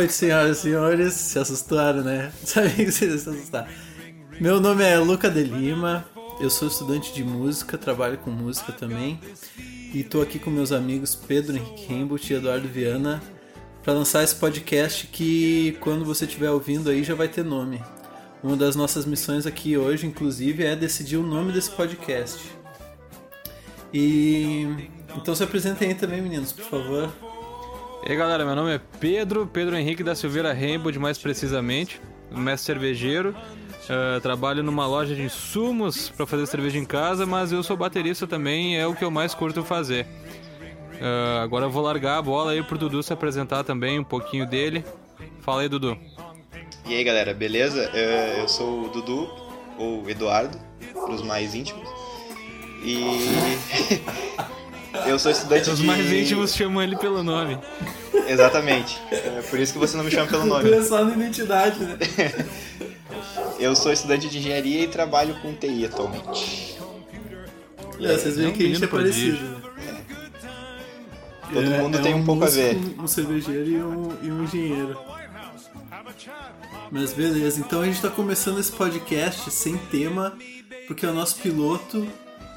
noite, senhoras e senhores. Se assustaram, né? Sabia que vocês se assustaram. Meu nome é Luca de Lima. Eu sou estudante de música, trabalho com música também. E tô aqui com meus amigos Pedro Henrique Rembut e Eduardo Viana para lançar esse podcast que, quando você estiver ouvindo aí, já vai ter nome. Uma das nossas missões aqui hoje, inclusive, é decidir o nome desse podcast. E então se apresentem aí também, meninos, por favor. E aí galera, meu nome é Pedro, Pedro Henrique da Silveira Rainbow, mais precisamente, mestre cervejeiro. Uh, trabalho numa loja de insumos para fazer cerveja em casa, mas eu sou baterista também, é o que eu mais curto fazer. Uh, agora eu vou largar a bola aí pro Dudu se apresentar também, um pouquinho dele. Fala aí, Dudu. E aí galera, beleza? Eu sou o Dudu, ou Eduardo, pros mais íntimos. E eu sou estudante Os de... mais íntimos chamam ele pelo nome. Exatamente. É por isso que você não me chama pelo nome. Pensar na identidade, né? Eu sou estudante de engenharia e trabalho com TI atualmente. É, vocês veem É um que a gente é parecido. né? Todo É- mundo é tem um pouco a ver. Um cervejeiro e um, e um engenheiro. Mas beleza, então a gente tá começando esse podcast sem tema, porque é o nosso piloto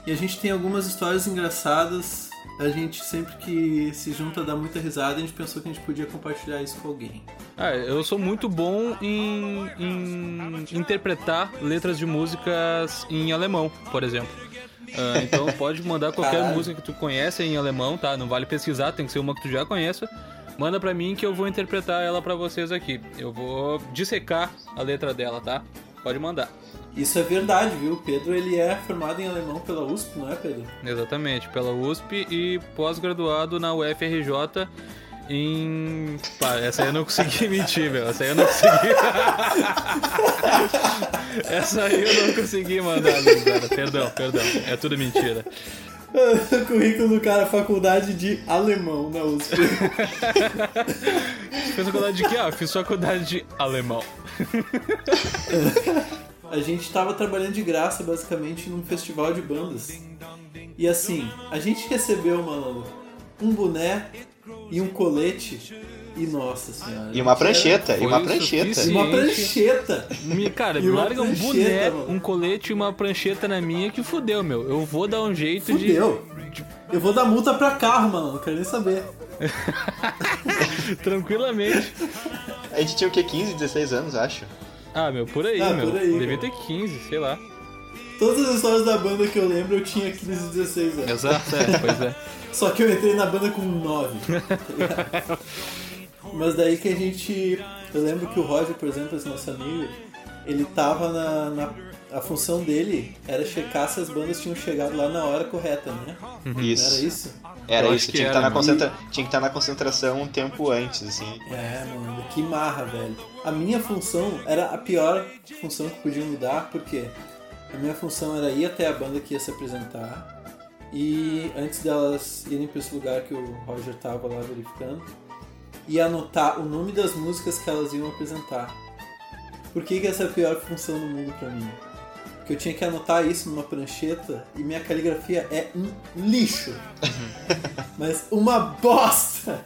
e a gente tem algumas histórias engraçadas. A gente sempre que se junta dá muita risada, a gente pensou que a gente podia compartilhar isso com alguém. Ah, eu sou muito bom em, em interpretar letras de músicas em alemão, por exemplo. Ah, então pode mandar qualquer Caralho. música que tu conhece em alemão, tá? Não vale pesquisar, tem que ser uma que tu já conheça. Manda pra mim que eu vou interpretar ela pra vocês aqui. Eu vou dissecar a letra dela, tá? Pode mandar. Isso é verdade, viu? O Pedro ele é formado em alemão pela USP, não é, Pedro? Exatamente, pela USP e pós-graduado na UFRJ em. Pá, essa aí eu não consegui mentir, meu. Essa aí eu não consegui. essa aí eu não consegui mandar, gurizada. Perdão, perdão. É tudo mentira. currículo do cara, faculdade de alemão na USP. Fiz faculdade de quê? Ah, fiz faculdade de alemão. A gente tava trabalhando de graça, basicamente, num festival de bandas. E assim, a gente recebeu, malandro, um boné e um colete. E nossa senhora. E uma prancheta, e uma prancheta. E uma prancheta. Me, cara, E me larga um boné, mano. um colete e uma prancheta na minha que fudeu, meu. Eu vou dar um jeito Fudeu. Eu vou dar multa pra carro, mano. Não quero nem saber. de. Tranquilamente. A gente tinha o quê? 15, 16 anos, acho. Ah, meu, por aí, Ah, meu. por aí, Devia ter 15, sei lá. Todas as histórias da banda que eu lembro, eu tinha 15, 16 anos. Exato, é, pois é. Só que eu entrei na banda com 9. tá? Mas daí que a gente. Eu lembro que o Roger, por exemplo, esse nosso amigo, ele tava na. na- a função dele era checar se as bandas tinham chegado lá na hora correta, né? Não Isso. era isso? Era Eu isso, que tinha, que era, estar na né? concentra... tinha que estar na concentração um tempo antes, assim. É, mano, que marra, velho. A minha função era a pior função que podia me dar, porque a minha função era ir até a banda que ia se apresentar e antes delas irem para esse lugar que o Roger tava lá verificando e anotar o nome das músicas que elas iam apresentar. Por que, que essa é a pior função do mundo pra mim? Porque eu tinha que anotar isso numa prancheta e minha caligrafia é um lixo. Mas uma bosta!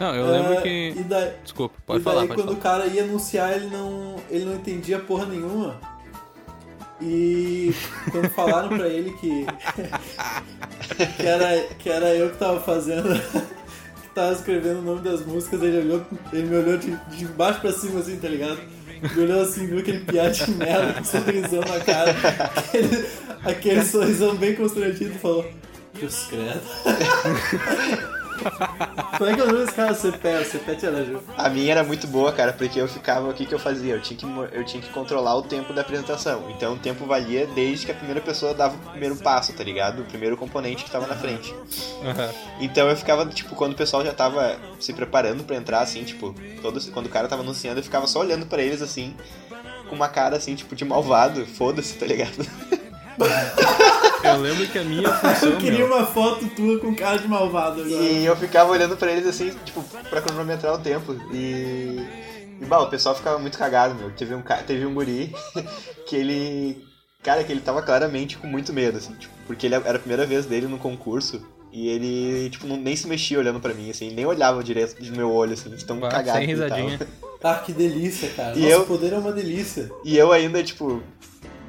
Não, eu lembro É, que. E daí, Desculpa, e pode daí falar, pode quando falar. o cara ia anunciar, ele não, ele não entendia porra nenhuma. E quando falaram pra ele que, que, era, que era eu que tava fazendo, que tava escrevendo o nome das músicas, ele olhou, ele me olhou de, de baixo pra cima assim, tá ligado? Ele olhou assim, viu aquele piá de merda com sorrisão na cara, aquele, aquele sorrisão bem constrangido e falou, Deus credo. Como é que o nome desse cara? O Cepé, o Cepé te. A minha era muito boa, cara, porque eu ficava, o que que eu fazia? Eu tinha que, eu tinha que controlar o tempo da apresentação. Então o tempo valia desde que a primeira pessoa dava o primeiro passo, tá ligado? O primeiro componente que tava na frente. Aham. Então eu ficava, tipo, quando o pessoal já tava se preparando pra entrar, assim, tipo, todo, quando o cara tava anunciando, eu ficava só olhando pra eles, assim, com uma cara, assim, tipo, de malvado, foda-se, tá ligado? Eu lembro que a minha função. Eu queria meu, uma foto tua com cara de malvado agora. E eu ficava olhando pra eles, assim, tipo, pra cronometrar o tempo. E. E, bah, o pessoal ficava muito cagado, meu. Teve um, teve um guri que ele. Cara, que ele tava claramente com muito medo, assim, tipo, porque ele era a primeira vez dele no concurso. E ele, tipo, não, nem se mexia olhando pra mim, assim, nem olhava direto no meu olho, assim, de tão Bah, cagado sem risadinha. Ah, que delícia, cara. E Nosso eu- poder é uma delícia. E eu ainda, tipo,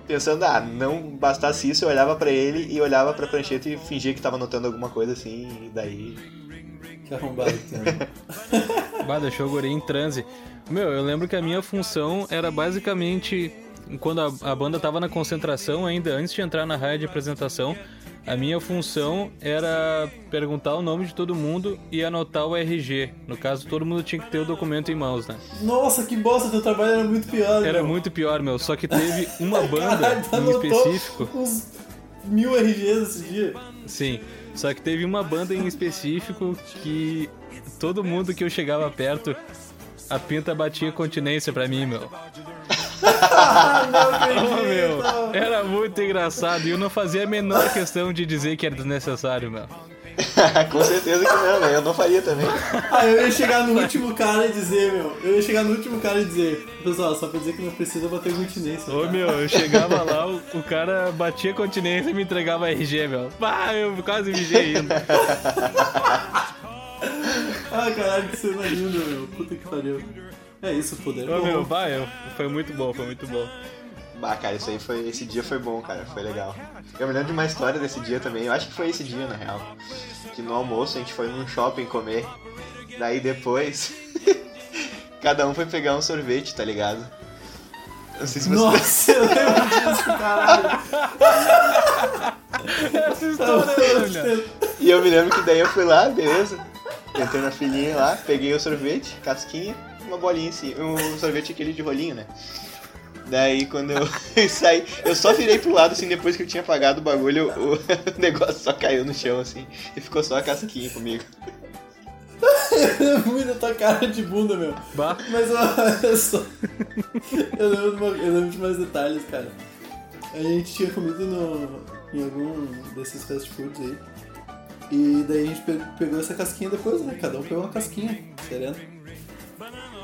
pensando, ah, não bastasse isso, eu olhava pra ele e olhava pra prancheta e fingia que tava notando alguma coisa assim, e daí. Que arrombado. Bah, deixou o guri em transe. Meu, eu lembro que a minha função era basicamente, quando a, a banda tava na concentração ainda, antes de entrar na raia de apresentação, a minha função era perguntar o nome de todo mundo e anotar o RG. No caso, todo mundo tinha que ter o documento em mãos, né? Nossa, que bosta, teu trabalho era muito pior. Era meu. muito pior, meu. Só que teve uma banda Caralho, em específico. uns mil RGs esse dia. Sim. Só que teve uma banda em específico que todo mundo que eu chegava perto, a pinta batia continência pra mim, meu. Ah, não Ô, acredito. meu, era muito engraçado e eu não fazia a menor questão de dizer que era desnecessário, meu. Com certeza que não, né? Eu não faria também. Ah, eu ia chegar no último cara e dizer, meu. Eu ia chegar no último cara e dizer, pessoal, só pra dizer que não precisa bater continência. Ô, tá? meu, eu chegava lá, o, o cara batia continência e me entregava RG, meu. Pá, eu quase mijei ainda. Ah, caralho, que cena linda, meu. Puta que pariu. É isso, poder. Ô, meu, vai, eu- foi muito bom, foi muito bom. Bah, cara, isso aí foi. Esse dia foi bom, cara. Foi legal. Eu me lembro de uma história desse dia também. Eu acho que foi esse dia, na real. Que no almoço a gente foi num shopping comer. Daí depois. cada um foi pegar um sorvete, tá ligado? Não sei se você. Nossa, eu lembro disso, caralho. Essa história, né? E eu me lembro que daí eu fui lá, beleza. Entrei na filhinha lá, peguei o sorvete, casquinha, uma bolinha assim. Um sorvete aquele de rolinho, né? Daí quando eu saí, eu só virei pro lado assim, depois que eu tinha pagado o bagulho, o, o negócio só caiu no chão assim. E ficou só a casquinha comigo. Muito a tua cara de bunda, meu. Bah. Mas olha só. Eu lembro, de uma- eu lembro de mais detalhes, cara. A gente tinha comido no, em algum desses fast foods aí. E daí a gente pe- pegou essa casquinha depois, né? Cada um pegou uma casquinha, sereno.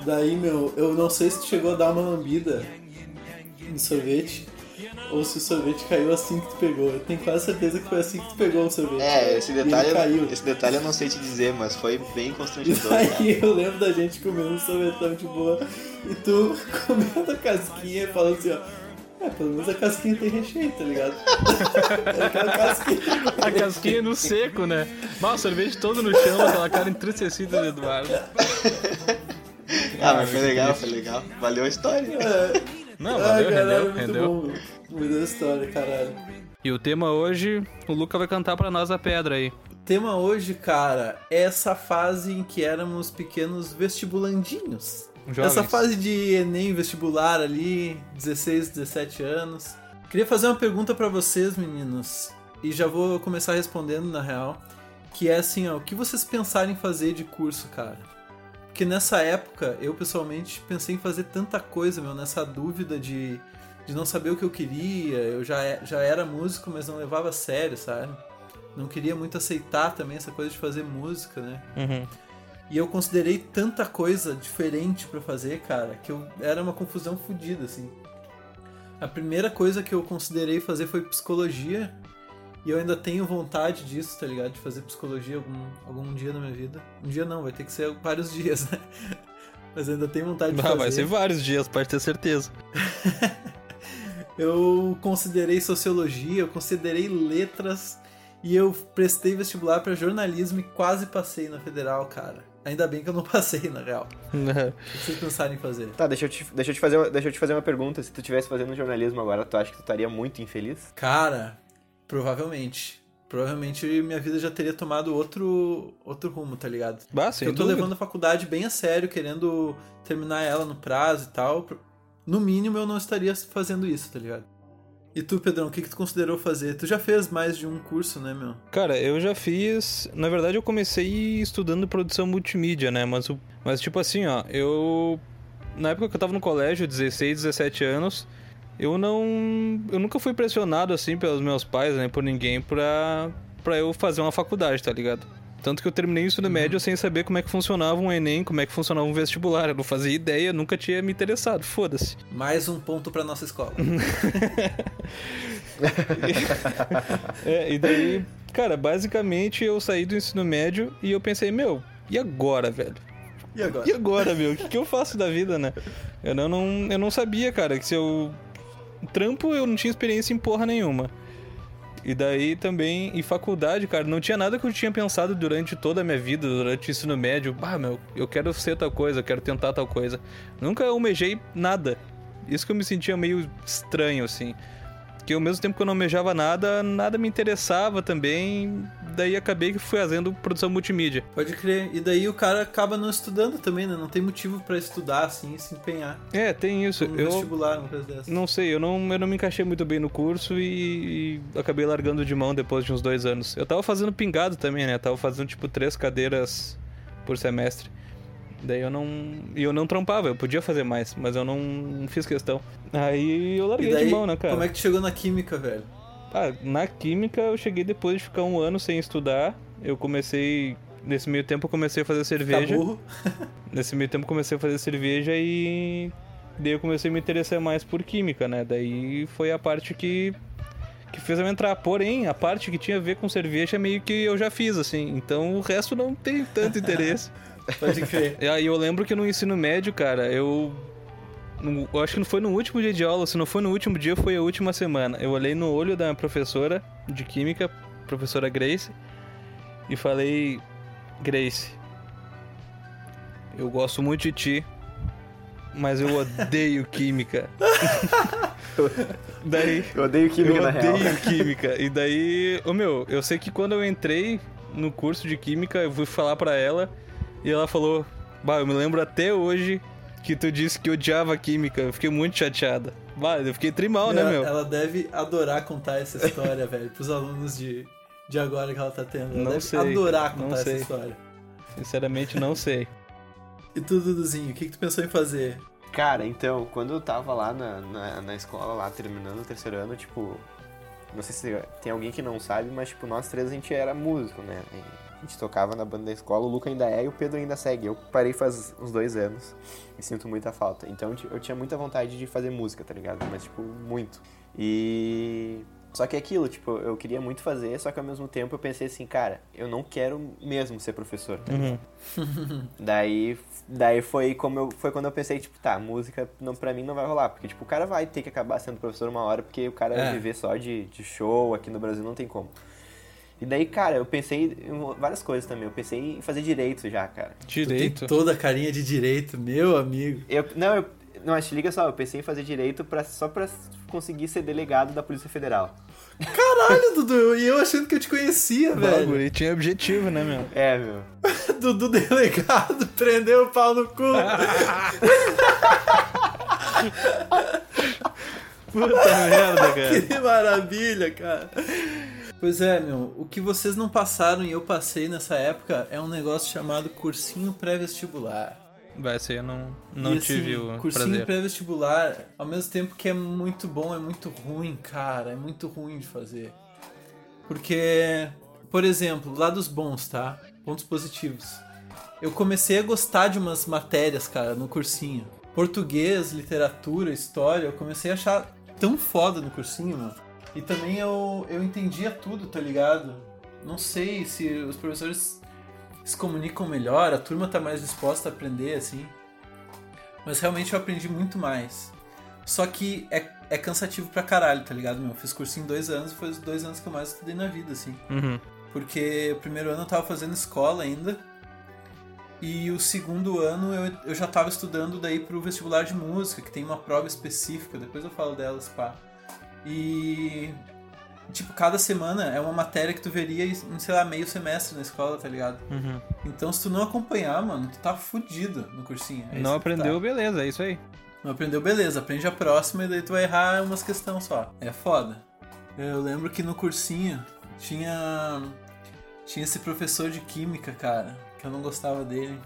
Daí, meu, eu não sei se tu chegou a dar uma lambida no sorvete. Ou se o sorvete caiu assim que tu pegou. Eu tenho quase certeza que foi assim que tu pegou o sorvete. É, esse detalhe, caiu. esse detalhe eu não sei te dizer, mas foi bem constrangedor. daí eu lembro da gente comendo um sorvetão de boa e tu comendo a casquinha e falando assim, ó. É, pelo menos a casquinha tem recheio, tá ligado? É aquela casquinha. A casquinha no seco, né? Mas o sorvete todo no chão, aquela cara entristecida do Eduardo. Ah, mas foi legal, foi legal. Valeu a história. É. Não, valeu, caralho, rendeu, muito rendeu. bom, meu. Muita história, caralho. E o tema hoje, o Luca vai cantar pra nós a pedra aí. O tema hoje, cara, é essa fase em que éramos pequenos vestibulandinhos. Jovens. Essa fase de Enem vestibular ali, 16, 17 anos. Queria fazer uma pergunta pra vocês, meninos, e já vou começar respondendo na real, que é assim, ó, o que vocês pensaram em fazer de curso, cara? Porque nessa época, eu pessoalmente pensei em fazer tanta coisa, meu, nessa dúvida de, de não saber o que eu queria. Eu já, já era músico, mas não levava a sério, sabe? Não queria muito aceitar também essa coisa de fazer música, né? Uhum. E eu considerei tanta coisa diferente pra fazer, cara, que eu era uma confusão fodida, assim. A primeira coisa que eu considerei fazer foi psicologia. E eu ainda tenho vontade disso, tá ligado? De fazer psicologia algum, algum dia na minha vida. Um dia não, vai ter que ser vários dias, né? Mas eu ainda tenho vontade de Ah, fazer. vai ser vários dias, pode ter certeza. Eu considerei sociologia, eu considerei letras e eu prestei vestibular pra jornalismo e quase passei na federal, cara. Ainda bem que eu não passei, na real. O que vocês pensaram em fazer? Tá, deixa eu, te, deixa, eu te fazer, uma- deixa eu te fazer uma pergunta. Se tu estivesse fazendo jornalismo agora, tu acha que tu estaria muito infeliz? Cara, provavelmente. Provavelmente minha vida já teria tomado outro, outro rumo, tá ligado? Bah, eu tô dúvida. levando a faculdade bem a sério, querendo terminar ela no prazo e tal. No mínimo eu não estaria fazendo isso, tá ligado? E tu, Pedrão, o que, que tu considerou fazer? Tu já fez mais de um curso, né, meu? Cara, eu já fiz. Na verdade, eu comecei estudando produção multimídia, né? Mas, mas tipo assim, ó, eu. Na época que eu tava no colégio, 16, 17 anos, eu não. Eu nunca fui pressionado, assim, pelos meus pais, né? Por ninguém pra, pra eu fazer uma faculdade, tá ligado? Tanto que eu terminei isso no médio sem saber como é que funcionava um Enem, como é que funcionava um vestibular. Eu não fazia ideia, nunca tinha me interessado, foda-se. Mais um ponto pra nossa escola. é, e daí, cara, basicamente eu saí do ensino médio e eu pensei, meu, e agora, velho? E agora? E agora, meu? O que, que eu faço da vida, né? Eu não, não, eu não sabia, cara, que se eu. Trampo eu não tinha experiência em porra nenhuma. E daí também, em faculdade, cara, não tinha nada que eu tinha pensado durante toda a minha vida, durante o ensino médio. Ah, meu, eu quero ser tal coisa, eu quero tentar tal coisa. Nunca almejei nada. Isso que eu me sentia meio estranho, assim. Que ao mesmo tempo que eu não almejava nada, nada me interessava também. Daí acabei que fui fazendo produção multimídia. Pode crer. E daí o cara acaba não estudando também, né? Não tem motivo pra estudar, assim, se empenhar. É, tem isso. No eu vestibular, uma coisa dessa. não sei, eu não, eu não me encaixei muito bem no curso e, e acabei largando de mão depois de uns dois anos. Eu tava fazendo pingado também, né? tava fazendo tipo três cadeiras por semestre. Daí eu não. E eu não trampava, eu podia fazer mais, mas eu não, não fiz questão. Aí eu larguei daí, de mão, né, cara? como é que tu chegou na química, velho? Ah, na química eu cheguei depois de ficar um ano sem estudar. Eu comecei. Nesse meio tempo eu comecei a fazer Tá cerveja. burro? Nesse meio tempo eu comecei a fazer cerveja e. Daí eu comecei a me interessar mais por química, né? Daí foi a parte que. que fez eu entrar. Porém, a parte que tinha a ver com cerveja meio que eu já fiz, assim. Então o resto não tem tanto interesse. Pode crer. E aí eu lembro que no ensino médio, cara, eu. No- eu acho que não foi no último dia de aula, se não foi no último dia, foi a última semana. Eu olhei no olho da professora de química, professora Grace, e falei: Grace, eu gosto muito de ti, mas eu odeio química. Daí. Eu odeio química eu na real. odeio química. E daí, ô meu, eu sei que quando eu entrei no curso de química, eu fui falar pra ela e ela falou: Bah, eu me lembro até hoje que tu disse que odiava química. Eu fiquei muito chateada. Bah, eu fiquei trimal, né, ela, meu? ela deve adorar contar essa história, velho, pros alunos de, de agora que ela tá tendo. Ela Não deve sei, adorar não contar essa sei. história. Sinceramente, não sei. E tu, Duduzinho, o que, que tu pensou em fazer? Cara, então, quando eu tava lá na, na, na escola, lá terminando o terceiro ano, tipo. Não sei se tem alguém que não sabe, mas, tipo, nós três a gente era músico, né? A gente tocava na banda da escola, o Luca ainda é e o Pedro ainda segue. Eu parei faz uns dois anos e sinto muita falta. Então eu tinha muita vontade de fazer música, tá ligado? Mas, tipo, muito. E. Só que é aquilo, tipo, eu queria muito fazer, só que ao mesmo tempo eu pensei assim, cara, eu não quero mesmo ser professor, tá ligado? Daí, daí foi como eu, foi quando eu pensei, tipo, tá, música não, pra mim não vai rolar. Porque, tipo, o cara vai ter que acabar sendo professor uma hora, porque o cara É. viver só de, de show aqui no Brasil não tem como. E daí, cara, eu pensei em várias coisas também. Eu pensei em fazer direito já, cara. Tu Direito. tem toda a carinha de direito, meu amigo. Eu, não, eu, não, mas te liga só, eu pensei em fazer direito pra, só pra conseguir ser delegado da Polícia Federal. Caralho, Dudu, e eu achando que eu te conhecia, O velho. bagulho tinha objetivo, né, meu? É, meu. Dudu delegado, prendeu o pau no cu. Puta merda, cara. que maravilha, cara. Pois é, meu, o que vocês não passaram e eu passei nessa época é um negócio chamado cursinho pré-vestibular. Vai ser, eu não, não E, assim, tive o cursinho pré-vestibular, ao mesmo tempo que é muito bom, é muito ruim, cara. É muito ruim de fazer. Porque, por exemplo, lados bons, tá? Pontos positivos. Eu comecei a gostar de umas matérias, cara, no cursinho. Português, literatura, história, eu comecei a achar tão foda no cursinho, mano. E também eu, eu entendia tudo, tá ligado? Não sei se os professores se comunicam melhor, a turma tá mais disposta a aprender, assim. Mas realmente eu aprendi muito mais. Só que é, é cansativo pra caralho, tá ligado, meu? Eu fiz cursinho em dois anos e foi os dois anos que eu mais estudei na vida, assim. Uhum. Porque o primeiro ano eu tava fazendo escola ainda. E o segundo ano eu, eu já tava estudando daí pro vestibular de música, que tem uma prova específica, depois eu falo delas, pá. E. Tipo, cada semana é uma matéria que tu veria em, sei lá, meio semestre na escola, tá ligado? Uhum. Então se tu não acompanhar, mano, tu tá fudido no cursinho. É Não tu aprendeu, tá. beleza, é isso aí. Não aprendeu, beleza. Aprende a próxima e daí tu vai errar umas questões só. É foda. Eu lembro que no cursinho tinha. Tinha esse professor de química, cara, que eu não gostava dele.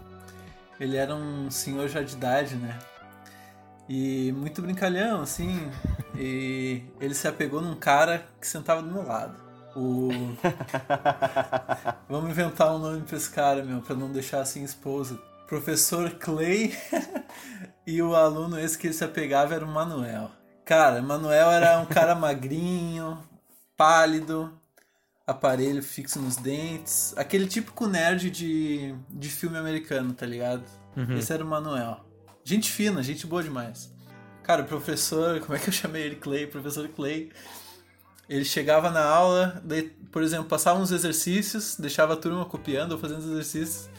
Ele era um senhor já de idade, né? E muito brincalhão, assim. E ele se apegou num cara que sentava do meu lado. O. Vamos inventar um nome pra esse cara, meu, pra não deixar assim exposto. Professor Clay e o aluno esse que ele se apegava era o Manuel. Cara, Manuel era um cara magrinho, pálido, aparelho fixo nos dentes. Aquele típico nerd de, de filme americano, tá ligado? Esse era o Manuel. Gente fina, gente boa demais. Cara, o professor, como é que eu chamei ele? Clay, professor Clay. Ele chegava na aula, daí, por exemplo, passava uns exercícios, deixava a turma copiando ou fazendo os exercícios.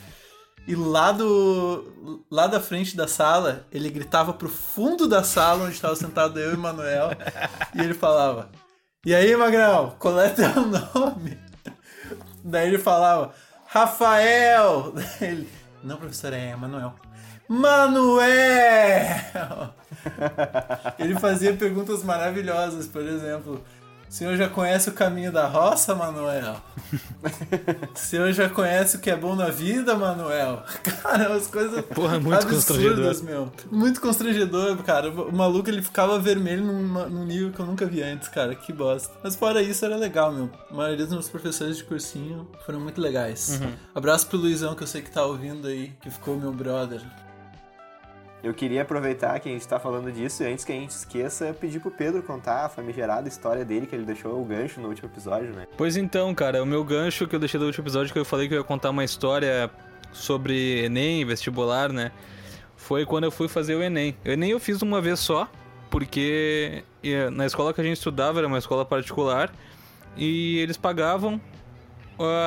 E lá do lá da frente da sala, ele gritava pro fundo da sala onde estava sentado eu e o Manuel, e ele falava: "E aí, Magrão, qual é teu nome?" Daí ele falava: "Rafael". Daí ele: "Não, professor, é Manuel". Manuel! Ele fazia perguntas maravilhosas, por exemplo, o senhor já conhece o caminho da roça, Manuel? O senhor já conhece o que é bom na vida, Manuel? Cara, umas coisas Porra, muito absurdas, meu. Muito constrangedor, cara. O maluco, ele ficava vermelho numa- num nível que eu nunca vi antes, cara. Que bosta. Mas fora isso, era legal, meu. A maioria dos meus professores de cursinho foram muito legais. Abraço pro Luizão, que eu sei que tá ouvindo aí, que ficou meu brother. Eu queria aproveitar que a gente tá falando disso e antes que a gente esqueça, pedir pro Pedro contar a famigerada história dele, que ele deixou o gancho no último episódio, né? Pois então, cara, o meu gancho que eu deixei do último episódio, que eu falei que eu ia contar uma história sobre Enem, vestibular, né? Foi quando eu fui fazer o Enem. O Enem eu fiz uma vez só, porque na escola que a gente estudava era uma escola particular e eles pagavam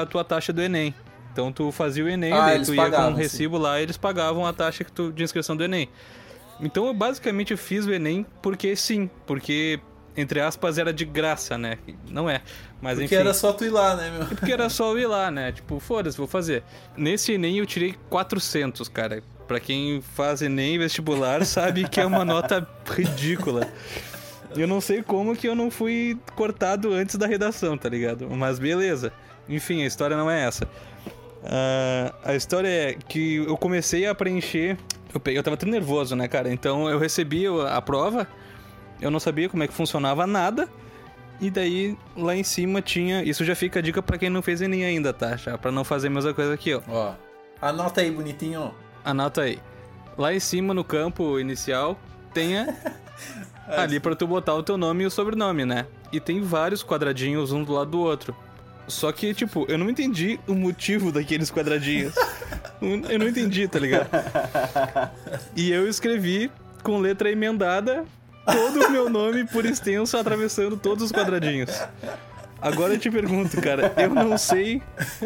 a tua taxa do Enem. Então tu fazia o Enem, Ah, daí tu ia com pagavam, um recibo lá e eles pagavam a taxa que tu, de inscrição do Enem. Então eu basicamente fiz o Enem porque sim, porque entre aspas era de graça, né? Não é, mas Porque enfim. era só tu ir lá, né, meu? Porque era só eu ir lá, né? Tipo, foda-se, vou fazer. Nesse Enem eu tirei 400, cara. Pra quem faz Enem vestibular sabe que é uma nota ridícula. Eu não sei como que eu não fui cortado antes da redação, tá ligado? Mas beleza. Enfim, a história não é essa. Ah, a história é que eu comecei a preencher. Eu, peguei, eu tava tão nervoso, né, cara? Então eu recebi a prova, eu não sabia como é que funcionava nada. E daí lá em cima tinha. Isso já fica a dica pra quem não fez Enem ainda, tá? Já pra não fazer a mesma coisa aqui, ó. Ó, anota aí, bonitinho. Anota aí. Lá em cima no campo inicial tenha ali pra tu botar o teu nome e o sobrenome, né? E tem vários quadradinhos um do lado do outro. Só que, tipo, eu não entendi o motivo daqueles quadradinhos. eu não entendi, tá ligado? E eu escrevi com letra emendada todo o meu nome por extenso atravessando todos os quadradinhos. Agora eu te pergunto, cara, eu não sei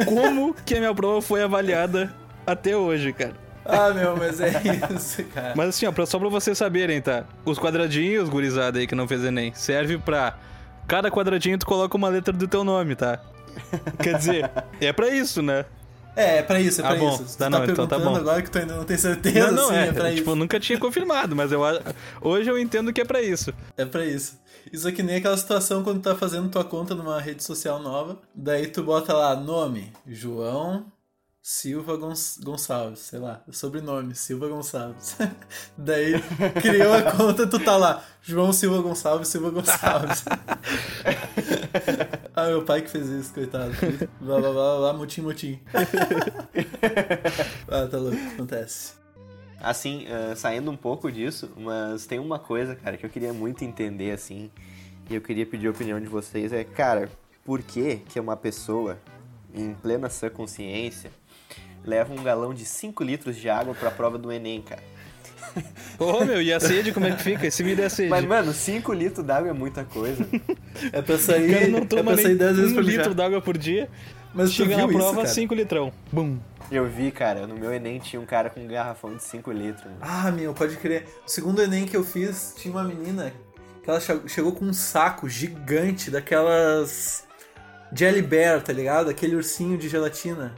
como que a minha prova foi avaliada até hoje, cara. Ah, meu, mas é isso, cara. Mas assim, ó, só pra vocês saberem, tá? Os quadradinhos, gurizada aí que não fez Enem, serve pra. Cada quadradinho tu coloca uma letra do teu nome, tá? Quer dizer, é pra isso, né? É, é pra isso, é Ah, pra bom, isso. Tá tu não, tá então tá bom. agora que tu ainda não tem certeza, não, não, sim, é. é, pra tipo, eu isso. nunca tinha confirmado, mas eu, hoje eu entendo que é pra isso. É pra isso. Isso é que nem aquela situação quando tu tá fazendo tua conta numa rede social nova, daí tu bota lá nome, João Silva Gonç- Gonçalves, sei lá, sobrenome, Silva Gonçalves. daí criou a conta, tu tá lá, João Silva Gonçalves, Silva Gonçalves. ah, meu pai que fez isso, coitado. Blá blá blá blá, blá mutim mutim. ah, tá louco, acontece. Assim, ah, saindo um pouco disso, mas tem uma coisa, cara, que eu queria muito entender, assim, e eu queria pedir a opinião de vocês, é, cara, por que que uma pessoa, em plena sã consciência, leva um galão de 5 litros de água pra prova do Enem, cara? Ô, meu, e a sede, como é que fica? Esse me der sede. Mas, mano, 5 litros d'água é muita coisa. É pra o sair, cara não é toma pra sair nem 10 vezes um por litro d'água por dia. Mas Chega na prova, cara? 5 litrão. Bum. Eu vi, cara, no meu Enem tinha um cara com um garrafão de 5 litros. mano. Ah, meu, pode crer. O segundo Enem que eu fiz, tinha uma menina que ela che- chegou com um saco gigante daquelas Jelly Bear, tá ligado? Aquele ursinho de gelatina.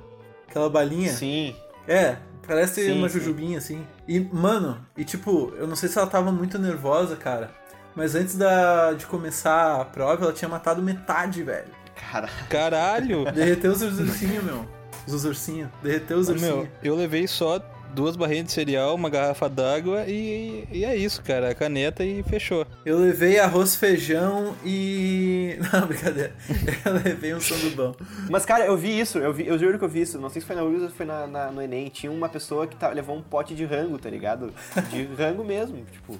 Aquela balinha. Sim, É, parece Sim, uma sim. jujubinha, assim. E, mano, e tipo, eu não sei se ela tava muito nervosa, cara. Mas antes da, de começar a prova, ela tinha matado metade, velho. cara. Caralho! Derreteu os ursinhos, meu. Os ursinhos. Derreteu os ursinhos. Meu, eu levei só duas barrinhas de cereal, uma garrafa d'água e, e é isso, cara. A caneta e fechou. Eu levei arroz, feijão e. Não, brincadeira. Eu levei um sandubão. Mas, cara, eu vi isso, eu, vi, eu juro que eu vi isso. Não sei se foi na URSS ou foi na, na- no Enem. Tinha uma pessoa que tá- levou um pote de rango, tá ligado? De rango mesmo, tipo.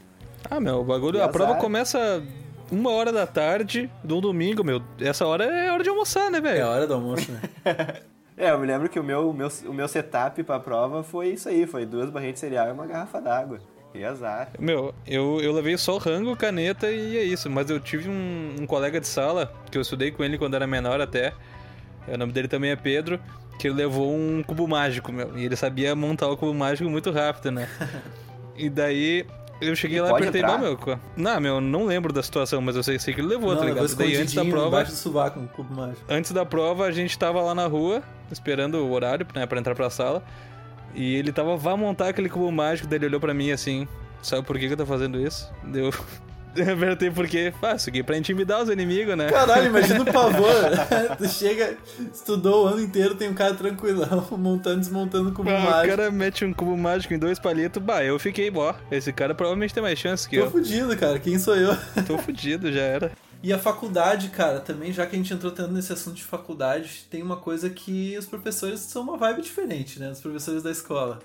Ah, meu, o bagulho, a prova começa uma hora da tarde de um domingo, meu. Essa hora é hora de almoçar, né, É velho? a hora do almoço, né? É, eu me lembro que o meu, o meu, o meu setup pra prova foi isso aí, foi duas barrinhas de cereal e uma garrafa d'água. Que azar. Meu, eu, eu levei só rango, caneta e é isso. Mas eu tive um, um colega de sala, que eu estudei com ele quando era menor até. O nome dele também é Pedro, que ele levou um cubo mágico, meu. E ele sabia montar o cubo mágico muito rápido, né? e daí eu cheguei E lá e apertei, entrar? "Bah, meu. Não, meu, não lembro da situação, mas eu sei, sei que ele levou, Não, tá eu vou ligado? Daí antes da prova. do sovaco, um cubo mágico. Antes da prova, a gente tava lá na rua, esperando o horário, né, pra entrar pra sala. E ele tava, vá montar aquele cubo mágico, daí ele olhou pra mim assim, sabe por que que eu tô fazendo isso? Deu... Eu apertei porque, ah, isso aqui é pra intimidar os inimigos, né? Caralho, imagina o pavor. tu chega, estudou o ano inteiro, tem um cara tranquilão, montando, desmontando o cubo Ah, o mágico. cara mete um cubo mágico em dois palitos, bah, eu fiquei, ó, esse cara provavelmente tem mais chance que Tô eu. fudido, cara. Quem sou eu? Tô fudido, já era. E a faculdade, cara, também, já que a gente entrou tanto nesse assunto de faculdade, tem uma coisa que os professores são uma vibe diferente, né? Os professores da escola.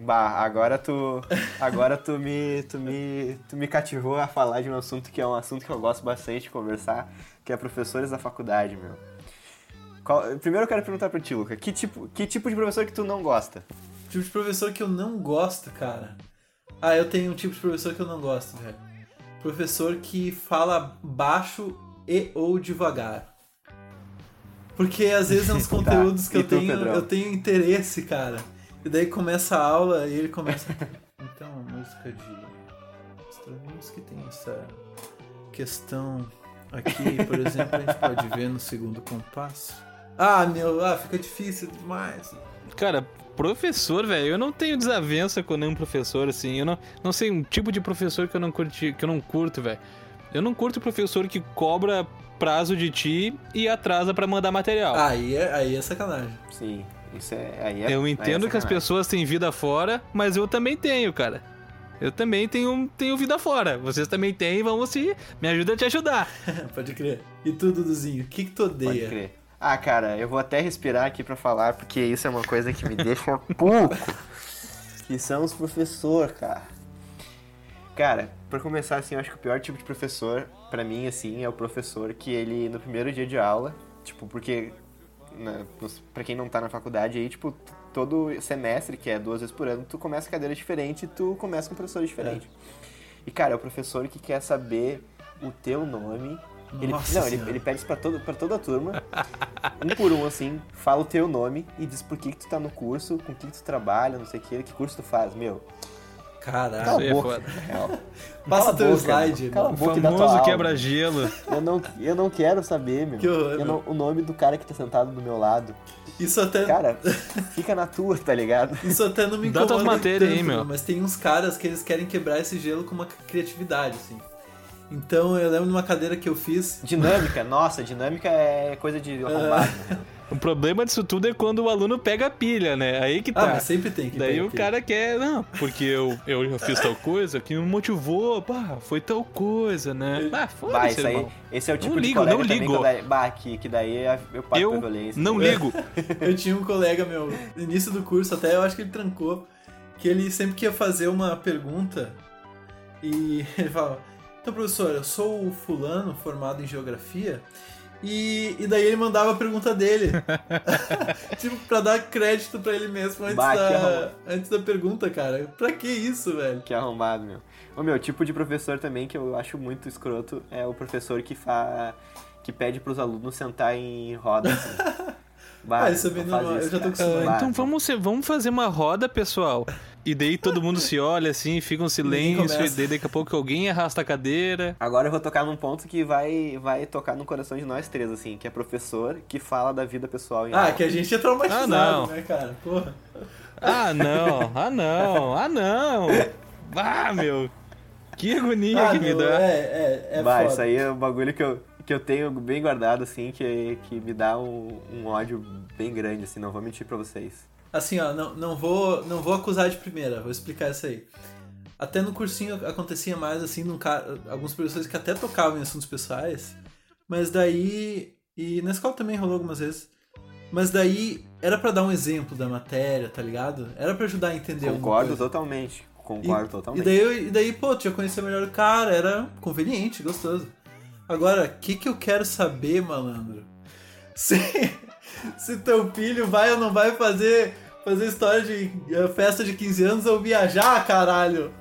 Bah, agora tu. Agora tu me. Tu me. Tu me cativou a falar de um assunto que é um assunto que eu gosto bastante de conversar, que é professores da faculdade, meu. Qual- primeiro eu quero perguntar pra ti, Luca, que tipo, que tipo de professor que tu não gosta? Tipo de professor que eu não gosto, cara. Ah, eu tenho um tipo de professor que eu não gosto, velho. Professor que fala baixo e ou devagar. Porque às vezes é uns conteúdos que E eu tu, tenho, Pedrão? eu tenho interesse, cara. E daí começa a aula e ele começa. Então, a música de Stravinsky tem essa questão aqui, por exemplo, a gente pode ver no segundo compasso. Ah, meu, ah, fica difícil demais. Cara, professor, velho, eu não tenho desavença com nenhum professor, assim. Eu não, não sei um tipo de professor que eu não curti, que eu não curto, velho. Eu não curto professor que cobra prazo de ti e atrasa pra mandar material. Aí é, aí é sacanagem. Sim, isso é. Aí é eu aí é entendo que as pessoas têm vida fora, mas eu também tenho, cara. Eu também tenho, tenho vida fora. Vocês também têm, vamos se. Me ajuda a te ajudar. Pode crer. E tu, Duduzinho, o que, que tu Pode odeia? crer. Ah, cara, eu vou até respirar aqui pra falar, porque isso é uma coisa que me deixa pouco. Que são os professores, cara. Cara, pra começar, assim, eu acho que o pior tipo de professor, pra mim, assim, é o professor que ele, no primeiro dia de aula, tipo, porque, nos- pra quem não tá na faculdade aí, tipo, todo semestre, que é duas vezes por ano, tu começa cadeira diferente e tu começa com um professor diferente. E, cara, é o professor que quer saber o teu nome. Ele, Nossa não, ele, ele pede isso pra, todo, pra toda a turma, um por um, assim, fala o teu nome e diz por que, que tu tá no curso, com quem tu trabalha, não sei o que, que curso tu faz, meu. Cala Caralho. é boca, foda. Passa Cala a teu boca, slide. meu. Cala a boca dá tua Famoso quebra-gelo. Eu não, eu não quero saber, meu. Que horror, Eu meu. não- o nome do cara que tá sentado do meu lado. Isso até, Cara, fica na tua, tá ligado? isso até não me Dá incomoda tuas matérias tanto, aí, meu. Mas tem uns caras que eles querem quebrar esse gelo com uma criatividade, assim. Então eu lembro de uma cadeira que eu fiz. Dinâmica, nossa, dinâmica é coisa de arrombado. O problema disso tudo é quando o aluno pega a pilha, né? Aí que Ah, tá. mas sempre tem que Daí o aqui. cara quer, não, porque eu, eu já fiz tal coisa que me motivou, pá, foi tal coisa, né? Ah, Bah, foda-se, esse é o tipo Não de ligo, colega não ligo. que eu daí- bah, que, que daí é- eu passo pra Eu violência. não ligo. Eu tinha um colega meu, no início do curso, até eu acho que ele trancou, que ele sempre que ia fazer uma pergunta e ele falava: Então, professor, eu sou o fulano formado em geografia. E, e daí ele mandava a pergunta dele. tipo, pra dar crédito pra ele mesmo antes, Bah, da, antes da pergunta, cara. Pra que isso, velho? Que arrombado, meu. O meu tipo de professor também que eu acho muito escroto é o professor que fa... que pede pros alunos sentar em roda. Assim. Bah, Ah, isso é normal, eu já tô acostumado. Ah, então vamos, ser- vamos fazer uma roda, pessoal. E daí todo mundo se olha assim, fica um silêncio, e daí daqui a pouco alguém arrasta a cadeira. Agora eu vou tocar num ponto que vai, vai tocar no coração de nós três, assim, que é professor que fala da vida pessoal em Ah, aula. que a gente é traumatizado, Ah, não. né, cara? Porra. Ah, não, ah, não, ah, não. Ah, meu. Que agonia Ah, que me meu, dá. é, é, é Bah, foda. isso aí é um bagulho que eu, que eu tenho bem guardado, assim, que, que me dá um, um ódio bem grande, assim, não vou mentir pra vocês. Assim, ó, não, não, vou, não vou acusar de primeira, vou explicar isso aí. Até no cursinho acontecia mais, assim, num ca- alguns professores que até tocavam em assuntos pessoais, mas daí. E na escola também rolou algumas vezes. Mas daí era pra dar um exemplo da matéria, tá ligado? Era pra ajudar a entender Concordo totalmente. Concordo E totalmente. daí, eu- e daí, pô, tu já conhecia melhor o cara, era conveniente, gostoso. Agora, o que, que eu quero saber, malandro? Se, se teu filho vai ou não vai fazer, fazer história de eh, festa de 15 anos ou viajar, caralho?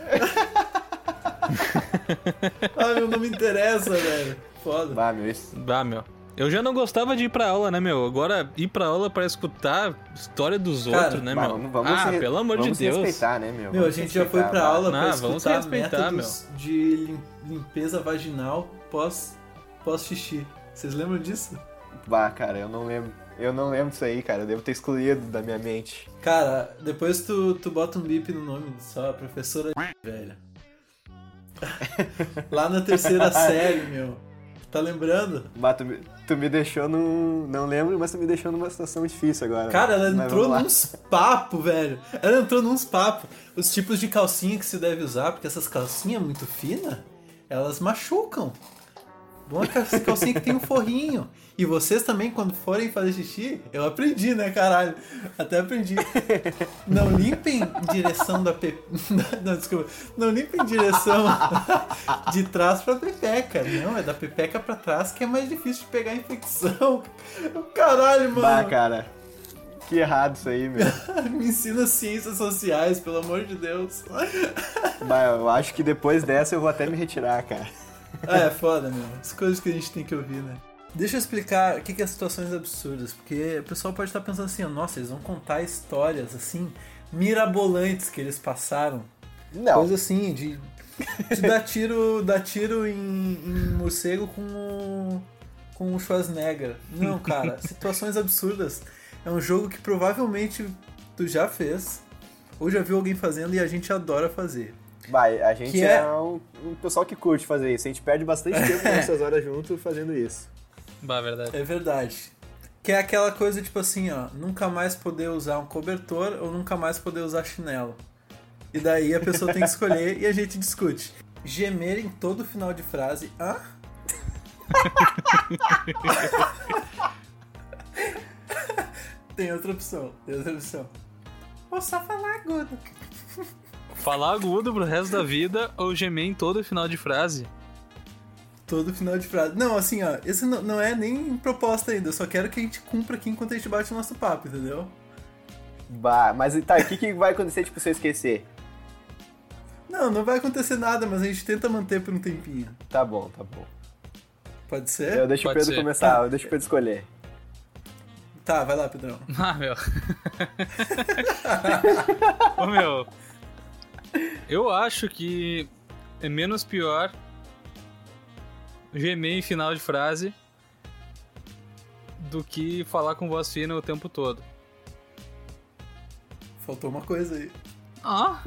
ah, meu, não me interessa, velho. Foda. Bah, meu, isso... Bah, meu. Eu já não gostava de ir pra aula, né, meu? Agora, ir pra aula pra escutar história dos Cara, outros, né, meu? vamos, vamos ah, se- pelo amor de vamos se Deus. respeitar, né, meu? Meu, a Vamos se gente já foi pra bah. aula pra Ah, vamos se escutar respeitar, métodos de lim- limpeza vaginal pós, pós xixi. Vocês lembram disso? Bah, cara, eu não lembro. Eu não lembro disso aí, cara. Eu devo ter excluído da minha mente. Cara, depois tu, tu bota um bip no nome só, professora velha. Lá na terceira série, meu. Tá lembrando? Bah, tu me, deixou num. Não lembro, mas tu me deixou numa situação difícil agora. Cara, ela Mas entrou nos papos, velho. Ela entrou nos papos. Os tipos de calcinha que se deve usar, porque essas calcinhas muito finas, elas machucam. Bom é que calcinha que tem um forrinho. E vocês também, quando forem fazer xixi, eu aprendi, né, caralho? Até aprendi. Não limpem em direção da pe... Não, desculpa. Não limpem em direção de trás pra pepeca. Não, é da pepeca pra trás que é mais difícil de pegar infecção. Caralho, mano. Bah, cara. Que errado isso aí, meu. Me ensina ciências sociais, pelo amor de Deus. bah, eu acho que depois dessa eu vou até me retirar, cara. Ah, é foda, meu. As coisas que a gente tem que ouvir, né? Deixa eu explicar o que que é situações absurdas, porque o pessoal pode estar pensando assim, nossa, eles vão contar histórias assim, mirabolantes que eles passaram. Não. Coisa assim, de, de dar tiro, dar tiro em, em morcego com o, com o Schwarzenegger. Não, cara, situações absurdas. É um jogo que provavelmente tu já fez, ou já viu alguém fazendo e a gente adora fazer. Vai, a gente Que é, é- um, um pessoal que curte fazer isso. A gente perde bastante tempo nessas horas junto fazendo isso. Bah, verdade. É verdade. Que é aquela coisa tipo assim, ó, nunca mais poder usar um cobertor ou nunca mais poder usar chinelo. E daí a pessoa tem que escolher e a gente discute. Gemer em todo final de frase. Hã? tem outra opção, tem outra opção. Ou só falar agudo. Falar agudo pro resto da vida ou gemer em todo final de frase. Todo final de frase. Não, assim, ó, esse não, não é nem proposta ainda. Eu só quero que a gente cumpra aqui enquanto a gente bate o nosso papo, entendeu? Bah, mas tá, o que, que vai acontecer, tipo, se eu esquecer? Não, não vai acontecer nada, mas a gente tenta manter por um tempinho. Tá bom, tá bom. Pode ser? Eu deixo o Pode Pedro ser. começar, eu deixo o Pedro escolher. Tá, vai lá, Pedrão. Ah, meu. Ô, meu. Eu acho que é menos pior gemer em final de frase do que falar com voz fina o tempo todo. Faltou uma coisa aí. Ah,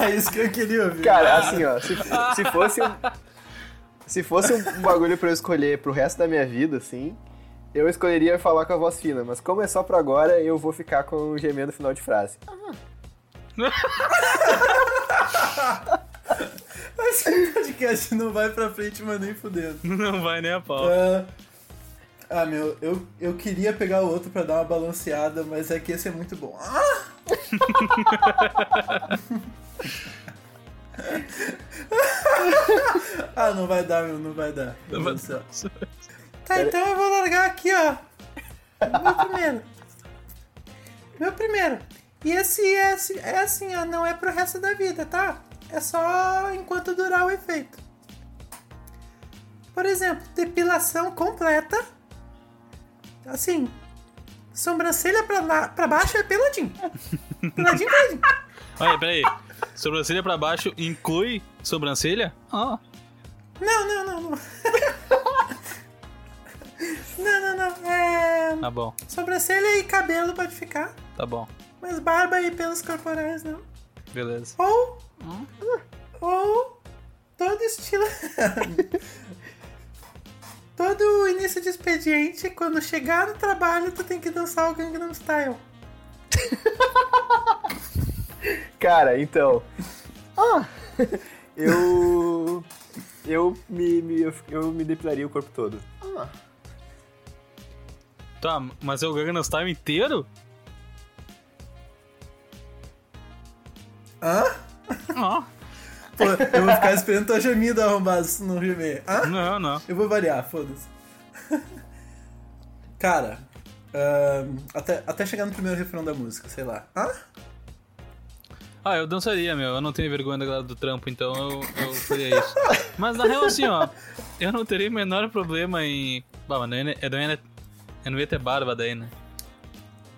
Era isso que eu queria ouvir. Cara, assim, ó, se, se fosse um. Se fosse um bagulho pra eu escolher pro resto da minha vida, assim, eu escolheria falar com a voz fina, mas como é só pra agora, eu vou ficar com o gemendo no final de frase. Esse podcast não vai pra frente, mas nem fudendo. não vai nem a pau. Ah, ah, meu, eu, eu queria pegar o outro pra dar uma balanceada, mas é que esse é muito bom. Ah! ah, não vai dar, meu, não vai dar. Meu Deus do Tá, então eu vou largar aqui, ó. Meu primeiro. Meu primeiro. E esse é, assim- é assim, ó, não é pro resto da vida, tá? É só enquanto durar o efeito. Por exemplo, depilação completa. Assim, sobrancelha pra, lá, pra baixo é peladinho. Peladinho, peladinho. Olha, peraí. Sobrancelha pra baixo inclui sobrancelha? Ah. Não, não, não, não. Não, não, não. É. Tá bom, Sobrancelha e cabelo pode ficar. tá bom. Mas barba e pelos corporais não. Beleza. Ou. Ou. Todo estilo. todo início de expediente, quando chegar no trabalho, tu tem que dançar o Gangnam Style. Cara, então. Ah! Eu. Eu me, me- eu, eu me depilaria o corpo todo. Tá, mas é o Gangnam Style inteiro? Hã? Ó. Pô, eu vou ficar esperando tua gemida arrombada não gemer. Hã? Não, não. Eu vou variar, foda-se. Cara, ahn, até, até chegar no primeiro refrão da música, sei lá. Hã? Ah, eu dançaria, meu. Eu não tenho vergonha da galera do trampo, então eu, eu faria isso. Mas na real, assim, ó, eu não teria o menor problema em. Bah, ia, eu, não ia, eu não ia ter barba daí, né?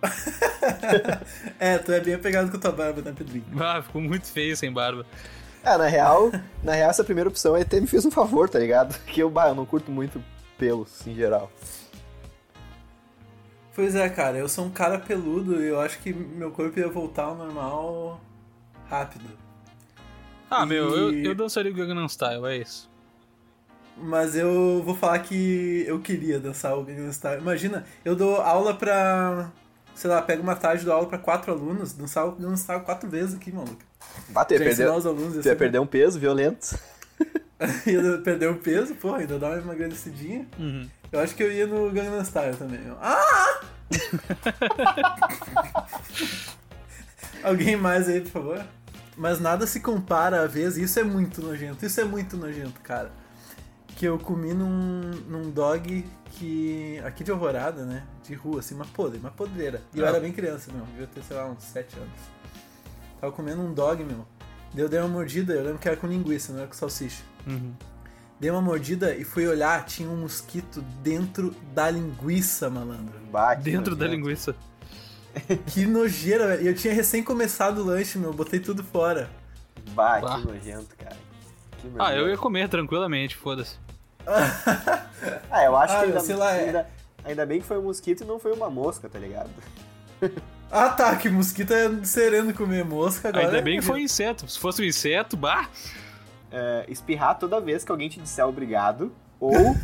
É, tu é bem apegado com tua barba, né, Pedrinho? Ah, ficou muito feio sem barba. Ah, na real, na real, essa primeira opção aí até me fez um favor, tá ligado? Que eu, bah, eu não curto muito pelos em geral. Pois é, cara, eu sou um cara peludo e eu acho que meu corpo ia voltar ao normal rápido. Ah, meu, eu, E- eu dançaria o Gangnam Style, é isso. Mas eu vou falar que eu queria dançar o Gangnam Style. Imagina, eu dou aula pra. Sei lá, pego uma tarde dou aula pra quatro alunos, dançar o Gangnam Style quatro vezes aqui, maluco. Bater, os alunos. ia tu ia ser- perder um peso violento. ia perder o peso, porra, ainda dar uma emagrecidinha. Uhum. Eu acho que eu ia no Gangnam Style também. Eu- Ah! Alguém mais aí, por favor? Mas nada se compara a vez, isso é muito nojento, isso é muito nojento, cara. Que eu comi num, num dog que. aqui de Alvorada, né? De rua, assim, uma podre, uma podreira. E eu Ah. era bem criança, meu, devia ter, sei lá, uns 7 anos. Tava comendo um dog, meu. Daí eu dei uma mordida, eu lembro que era com linguiça, não era com salsicha. Uhum. Dei uma mordida e fui olhar, tinha um mosquito dentro da linguiça, malandro. Bah, que Dentro da linguiça. Que nojeira, velho. E eu tinha recém começado o lanche, meu, botei tudo fora. Bah, Bah. que nojento, cara. Que Ah, eu ia comer tranquilamente, foda-se. Ah, eu acho Ah, que ainda, sei lá, é- ainda, ainda bem que foi um mosquito e não foi uma mosca, tá ligado? Ah tá, que mosquito é sereno comer mosca agora. Ainda é bem que foi um inseto. Se fosse um inseto, bah! É, espirrar toda vez que alguém te disser obrigado, ou...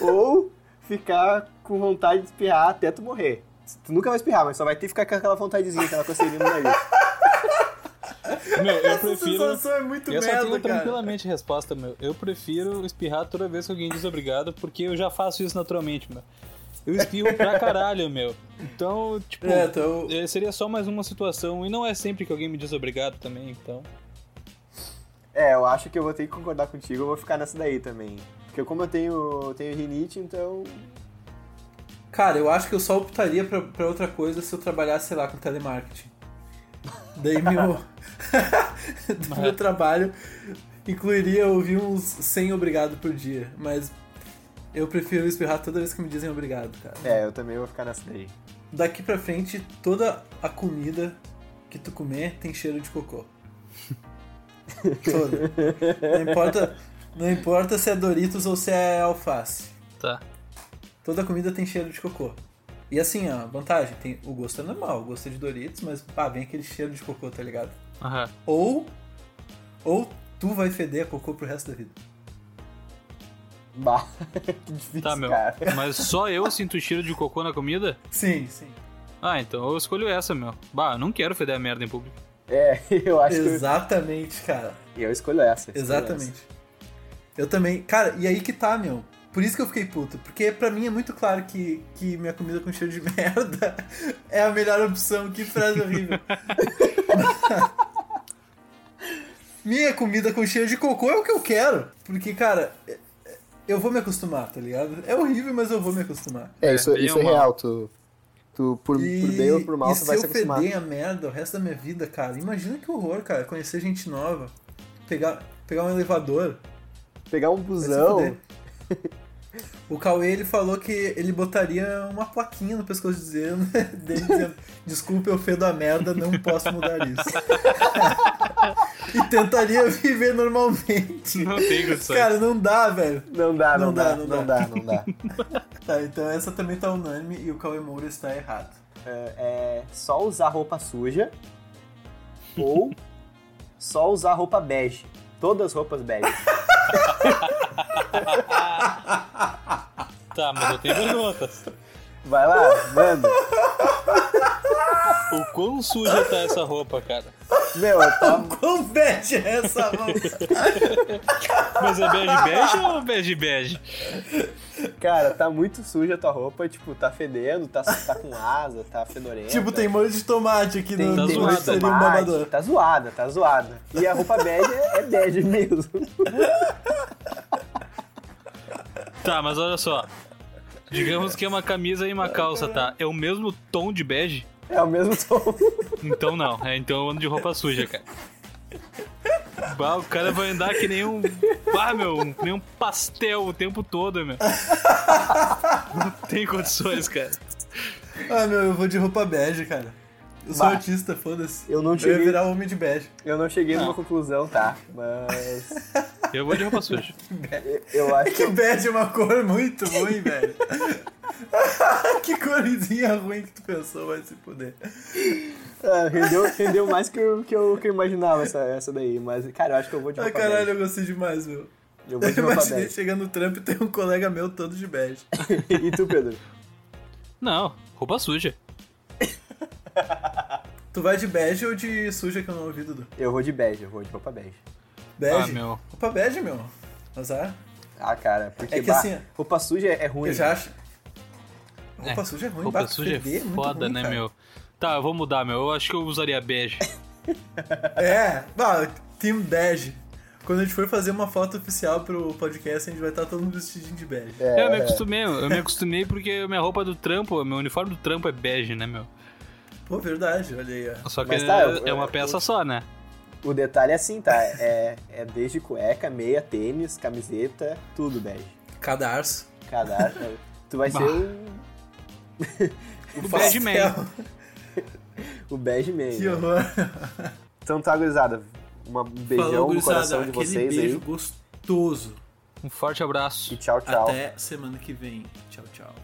ou ficar com vontade de espirrar até tu morrer. Tu nunca vai espirrar, mas só vai ter que ficar com aquela vontadezinha, aquela coceirinha no nariz. Meu, eu Essa prefiro. sensação é muito Eu só tenho merda, cara. tranquilamente resposta, meu. Eu prefiro espirrar toda vez que alguém diz obrigado, porque eu já faço isso naturalmente, meu. Eu espirro pra caralho, meu. Então, tipo, É, então... eh, seria só mais uma situação. E não é sempre que alguém me diz obrigado também, então. É, eu acho que eu vou ter que concordar contigo, eu vou ficar nessa daí também. Porque como eu tenho, tenho rinite, então... Cara, eu acho que eu só optaria pra, pra outra coisa se eu trabalhasse, sei lá, com telemarketing. Daí meu... meu trabalho incluiria ouvir uns 100 obrigado por dia. Mas eu prefiro espirrar toda vez que me dizem obrigado, cara. É, eu também vou ficar nessa daí. Daqui pra frente, toda a comida que tu comer tem cheiro de cocô. Toda. Não importa, não importa se é Doritos ou se é alface. Tá. Toda comida tem cheiro de cocô. E assim, ó, vantagem, tem, o gosto é normal, o gosto é de Doritos, mas pá, vem aquele cheiro de cocô, tá ligado? Aham. Ou ou tu vai feder a cocô pro resto da vida. Bah, que difícil, Tá, meu. cara. Mas só eu sinto cheiro de cocô na comida? Sim, sim. Ah, então eu escolho essa, meu. Bah, eu não quero feder a merda em público. É, eu acho Exatamente, cara. que eu, eu escolho essa. escolho Exatamente. Eu também. Cara, e aí que tá, meu. Por isso que eu fiquei puto. Porque pra mim é muito claro que, que minha comida com cheiro de merda é a melhor opção. Que frase horrível. minha comida com cheiro de cocô é o que eu quero. Porque, cara, é- é- eu vou me acostumar, tá ligado? É horrível, mas eu vou me acostumar. É, isso, bem isso é real. Tu, tu por, E, por bem ou por mal, e tu se vai eu se acostumar. feder a merda o resto da minha vida, cara, imagina que horror, cara. Conhecer gente nova, pegar, pegar um elevador, Pegar um vai se busão. O Cauê, ele falou que ele botaria uma plaquinha no pescoço dizendo, dele dizendo desculpa, eu fedo a merda, não posso mudar isso. e tentaria viver normalmente. Não tem condições. Cara, não dá, velho. Não dá, não, Não dá, dá, não não dá, não dá. Tá, então essa também tá unânime e o Cauê Moura está errado. é, é só usar roupa suja ou só usar roupa bege. Todas as roupas bege. Tá, mas eu tenho perguntas. Vai lá, manda. O quão suja tá essa roupa, cara? Meu, tá, Quão bad é essa roupa? Mas é bege bege ou bege bege? Cara, tá muito suja a tua roupa, tipo, tá fedendo, tá, tá com asa, tá fedorenta. Tipo, tem molho de tomate aqui Tem, no tá tem um tomate, babador. Tá zoada, tá zoada. E a roupa bege é, é bege mesmo. Tá, mas olha só. Digamos que é uma camisa e uma calça, tá? É o mesmo tom de bege? É o mesmo tom. Então não. É, então eu ando de roupa suja, cara. Bah, o cara vai andar que nem um. Ah, meu, que nem um pastel o tempo todo, meu. Não tem condições, cara. Ah, meu, eu vou de roupa bege, cara. Eu sou Bah. artista, foda-se. Eu não Eu ia cheguei, virar homem de bege. eu não cheguei Ah. numa conclusão, tá? Mas Eu vou de roupa suja. eu acho que Que eu, bege é uma cor muito ruim, velho. que corzinha ruim que tu pensou, vai se fuder. ah, rendeu, rendeu mais que eu, que, eu, que eu imaginava essa, essa daí. Mas, cara, eu acho que eu vou de Ah, roupa caralho, bege. eu gostei demais, meu. Eu vou Eu de roupa imaginei chegando no trampo e tem um colega meu todo de bege. E tu, Pedro? Não, roupa suja. Tu vai de bege ou de suja que eu não ouvi, Dudu? Eu vou de bege, eu vou de roupa bege. Bege? Ah, meu. Roupa bege, meu. Azar. Ah, cara, porque É que bah, assim, roupa suja é ruim. Eu já acho. Roupa É, suja é ruim, Roupa bah, suja é muito foda, ruim, né, cara. meu? Tá, eu vou mudar, meu. Eu acho que eu usaria bege. É, bah, Team Bege. Quando a gente for fazer uma foto oficial pro podcast, a gente vai estar todo mundo vestidinho de bege. É, Eu me acostumei, eu me acostumei porque minha roupa do trampo, meu uniforme do trampo é bege, né, meu? Pô, verdade, olha aí, ó. Só que Mas tá, é, eu- é uma eu- peça só, né? O detalhe é assim, tá? É, é desde cueca, meia, tênis, camiseta, tudo bege. Cadarço. Cadastro. tu vai ser Bah. um, O bege man. Pastel. o bege man. Que né? horror. Então tá, gurizada. Um beijão Falou, no gurizada, coração de aquele vocês beijo aí. gostoso. Um forte abraço. E tchau, tchau. Até semana que vem. Tchau, tchau.